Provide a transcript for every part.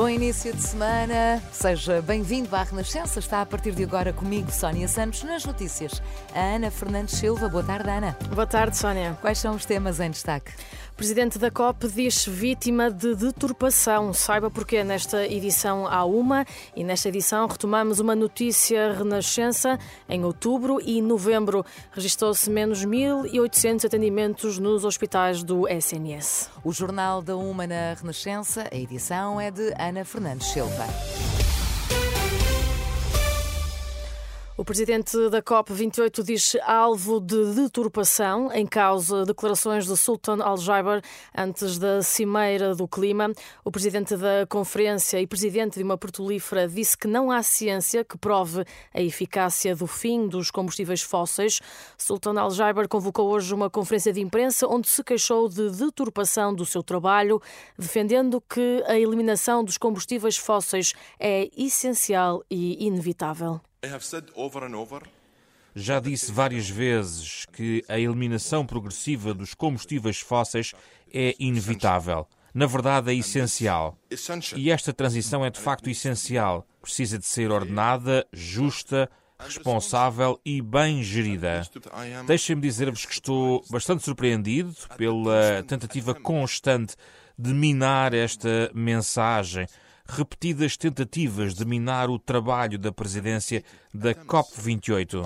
Bom início de semana, seja bem-vindo à Renascença. Está a partir de agora comigo, Sónia Santos, nas notícias. A Ana Fernandes Silva. Boa tarde, Ana. Boa tarde, Sónia. Quais são os temas em destaque? Presidente da COP diz vítima de deturpação. Saiba porquê nesta edição há uma e nesta edição retomamos uma notícia renascença. Em outubro e novembro registrou-se menos 1.800 atendimentos nos hospitais do SNS. O Jornal da Uma na Renascença, a edição é de Ana Fernandes Silva. O presidente da COP28 diz alvo de deturpação em causa declarações de Sultan Al-Jaber antes da Cimeira do Clima. O presidente da conferência e presidente de uma petrolífera disse que não há ciência que prove a eficácia do fim dos combustíveis fósseis. Sultan Al-Jaber convocou hoje uma conferência de imprensa onde se queixou de deturpação do seu trabalho, defendendo que a eliminação dos combustíveis fósseis é essencial e inevitável. Já disse várias vezes que a eliminação progressiva dos combustíveis fósseis é inevitável. Na verdade, é essencial. E esta transição é de facto essencial. Precisa de ser ordenada, justa, responsável e bem gerida. Deixem-me dizer-vos que estou bastante surpreendido pela tentativa constante de minar esta mensagem repetidas tentativas de minar o trabalho da presidência da COP28.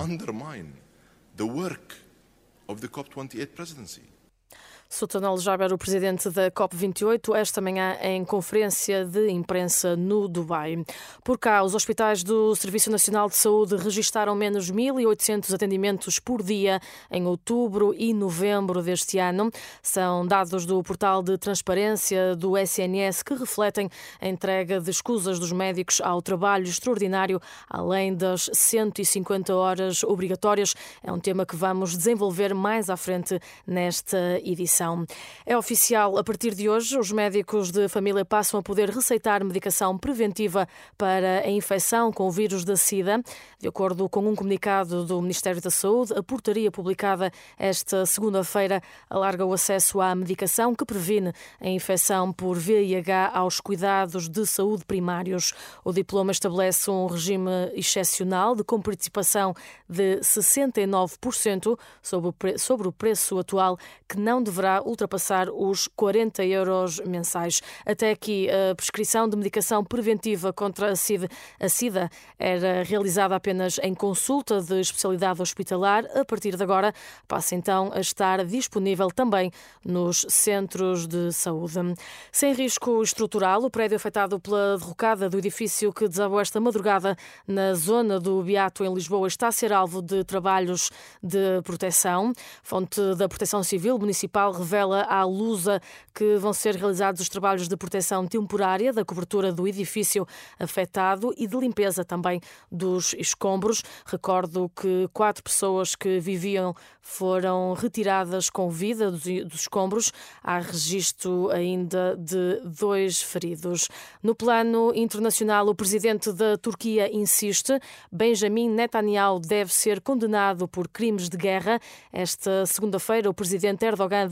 Sultan Al-Jaber, o presidente da COP28, esta manhã em conferência de imprensa no Dubai. Por cá, os hospitais do Serviço Nacional de Saúde registaram menos 1.800 atendimentos por dia em outubro e novembro deste ano. São dados do portal de transparência do SNS que refletem a entrega de escusas dos médicos ao trabalho extraordinário, além das 150 horas obrigatórias. É um tema que vamos desenvolver mais à frente nesta edição. É oficial, a partir de hoje, os médicos de família passam a poder receitar medicação preventiva para a infecção com o vírus da SIDA. De acordo com um comunicado do Ministério da Saúde, a portaria publicada esta segunda-feira alarga o acesso à medicação que previne a infecção por VIH aos cuidados de saúde primários. O diploma estabelece um regime excepcional de comparticipação de 69% sobre o preço atual, que não deverá deverá ultrapassar os 40 euros mensais. Até aqui, a prescrição de medicação preventiva contra a SIDA era realizada apenas em consulta de especialidade hospitalar. A partir de agora, passa então a estar disponível também nos centros de saúde. Sem risco estrutural, o prédio afetado pela derrocada do edifício que desabou esta madrugada na zona do Beato, em Lisboa, está a ser alvo de trabalhos de proteção. Fonte da Proteção Civil Municipal revela à Lusa que vão ser realizados os trabalhos de proteção temporária da cobertura do edifício afetado e de limpeza também dos escombros. Recordo que quatro pessoas que viviam foram retiradas com vida dos, escombros. Há registro ainda de dois feridos. No plano internacional, o presidente da Turquia insiste: Benjamin Netanyahu deve ser condenado por crimes de guerra. Esta segunda-feira, o presidente Erdogan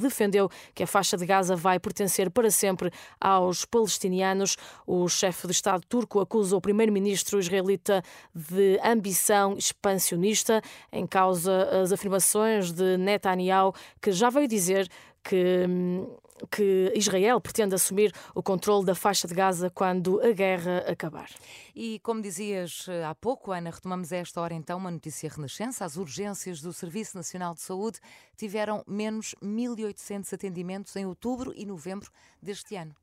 que a faixa de Gaza vai pertencer para sempre aos palestinianos. O chefe de Estado turco acusa o primeiro-ministro israelita de ambição expansionista, em causa as afirmações de Netanyahu, que já veio dizer que que Israel pretende assumir o controle da faixa de Gaza quando a guerra acabar. E como dizias eh, há pouco, Ana, retomamos a esta hora então uma notícia renascença. As urgências do Serviço Nacional de Saúde tiveram menos 1.800 atendimentos em outubro e novembro deste ano.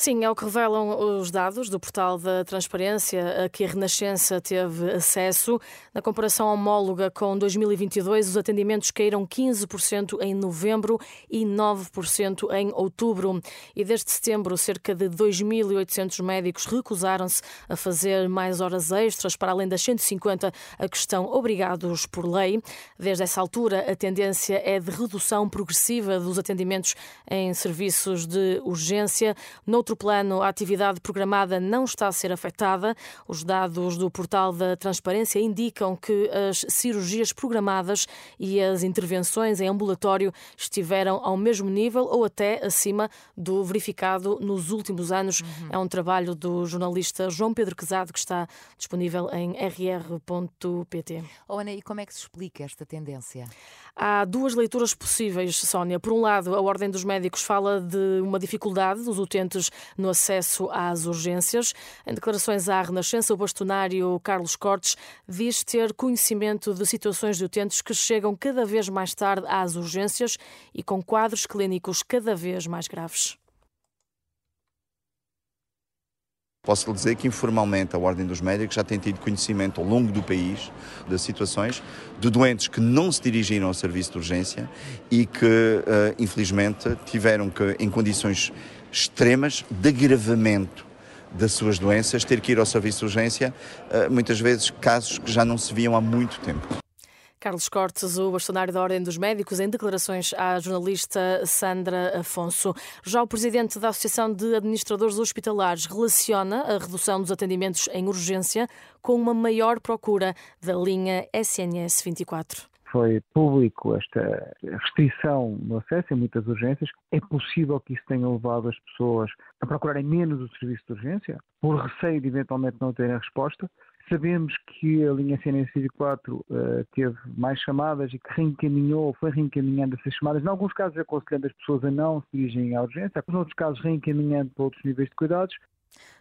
Sim, é o que revelam os dados do portal da transparência a que a Renascença teve acesso. Na comparação homóloga com 2022, os atendimentos caíram 15% em novembro e 9% em outubro. E desde setembro, cerca de 2.800 médicos recusaram-se a fazer mais horas extras, para além das 150 a que estão obrigados por lei. Desde essa altura, a tendência é de redução progressiva dos atendimentos em serviços de urgência. Noutro plano, a atividade programada não está a ser afetada. Os dados do portal da Transparência indicam que as cirurgias programadas e as intervenções em ambulatório estiveram ao mesmo nível ou até acima do verificado nos últimos anos. Uhum. É um trabalho do jornalista João Pedro Quezado que está disponível em rr.pt. Oh, Ana, e como é que se explica esta tendência? Há duas leituras possíveis, Sónia. Por um lado, a Ordem dos Médicos fala de uma dificuldade dos utentes no acesso às urgências. Em declarações à Renascença, o bastonário Carlos Cortes diz ter conhecimento de situações de utentes que chegam cada vez mais tarde às urgências e com quadros clínicos cada vez mais graves. Posso lhe dizer que informalmente a Ordem dos Médicos já tem tido conhecimento ao longo do país de situações de doentes que não se dirigiram ao serviço de urgência e que, uh, infelizmente, tiveram que, em condições extremas de agravamento das suas doenças, ter que ir ao serviço de urgência, uh, muitas vezes casos que já não se viam há muito tempo. Carlos Cortes, o bastonário da Ordem dos Médicos, em declarações à jornalista Sandra Afonso. Já o presidente da Associação de Administradores Hospitalares relaciona a redução dos atendimentos em urgência com uma maior procura da linha SNS 24 foi público esta restrição no acesso em muitas urgências. É possível que isso tenha levado as pessoas a procurarem menos o serviço de urgência, por receio de eventualmente não terem resposta. Sabemos que a linha CNS4 uh, teve mais chamadas e que reencaminhou, foi reencaminhando essas chamadas, em alguns casos aconselhando as pessoas a não se dirigirem à urgência, em outros casos reencaminhando para outros níveis de cuidados.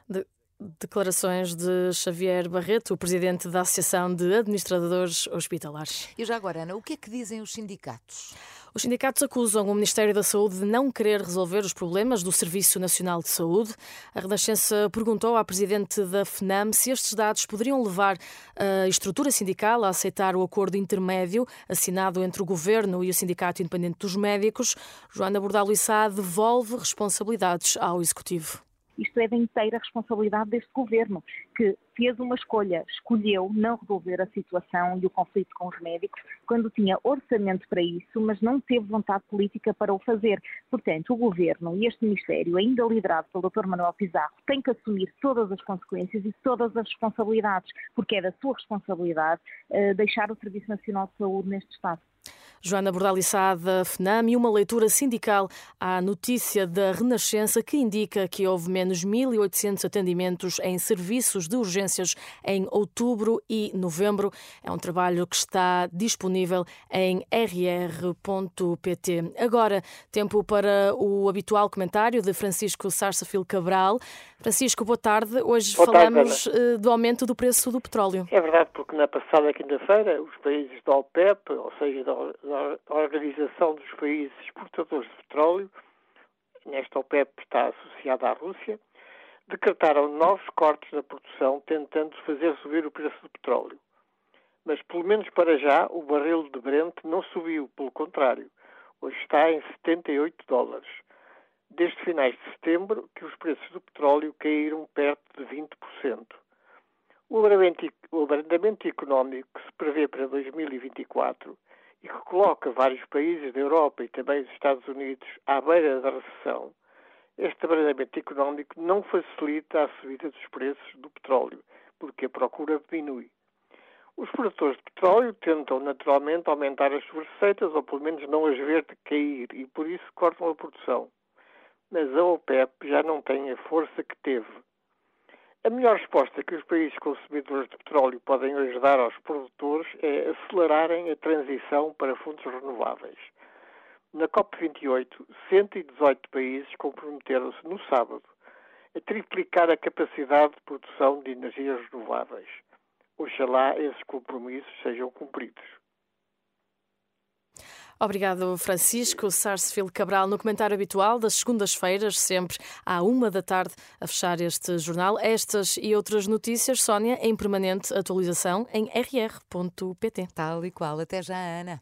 De Declarações de Xavier Barreto, o presidente da Associação de Administradores Hospitalares. E já agora, Ana, o que é que dizem os sindicatos? Os sindicatos acusam o Ministério da Saúde de não querer resolver os problemas do Serviço Nacional de Saúde. A Renascença perguntou à presidente da FNAM se estes dados poderiam levar a estrutura sindical a aceitar o acordo intermédio assinado entre o Governo e o Sindicato Independente dos Médicos. Joana Bordalo Issa devolve responsabilidades ao Executivo. Isto é da inteira responsabilidade deste governo, que fez uma escolha, escolheu não resolver a situação e o conflito com os médicos quando tinha orçamento para isso, mas não teve vontade política para o fazer. Portanto, o governo e este Ministério, ainda liderado pelo Dr. Manuel Pizarro, têm que assumir todas as consequências e todas as responsabilidades, porque é da sua responsabilidade uh, deixar o Serviço Nacional de Saúde neste estado. Joana Bordalissada, FNAM, e uma leitura sindical à notícia da Renascença que indica que houve menos 1.800 atendimentos em serviços de urgências em outubro e novembro. É um trabalho que está disponível em rr.pt. Agora, tempo para o habitual comentário de Francisco Sarsafil Cabral. Francisco, boa tarde. Hoje boa falamos tarde, eh, do aumento do preço do petróleo. É verdade, porque na passada quinta-feira os países da OPEP, ou seja, da da Organização dos Países Exportadores de Petróleo, nesta OPEP está associada à Rússia, decretaram novos cortes na produção, tentando fazer subir o preço do petróleo. Mas, pelo menos para já, o barril de Brent não subiu, pelo contrário. Hoje está em 78 dólares. Desde finais de setembro que os preços do petróleo caíram perto de 20%. O abrandamento, económico que se prevê para 2024 e que coloca vários países da Europa e também os Estados Unidos à beira da recessão, este abrandamento económico não facilita a subida dos preços do petróleo, porque a procura diminui. Os produtores de petróleo tentam naturalmente aumentar as suas receitas ou pelo menos não as ver de cair e por isso cortam a produção. Mas a OPEP já não tem a força que teve. A melhor resposta que os países consumidores de petróleo podem hoje dar aos produtores é acelerarem a transição para fontes renováveis. Na COP28, 118 países comprometeram-se no sábado a triplicar a capacidade de produção de energias renováveis. Oxalá esses compromissos sejam cumpridos. Obrigado, Francisco Sarsfield Cabral, no comentário habitual das segundas-feiras, sempre à uma da tarde, a fechar este jornal. Estas e outras notícias, Sónia, em permanente atualização em rr.pt. Tal e qual. Até já, Ana.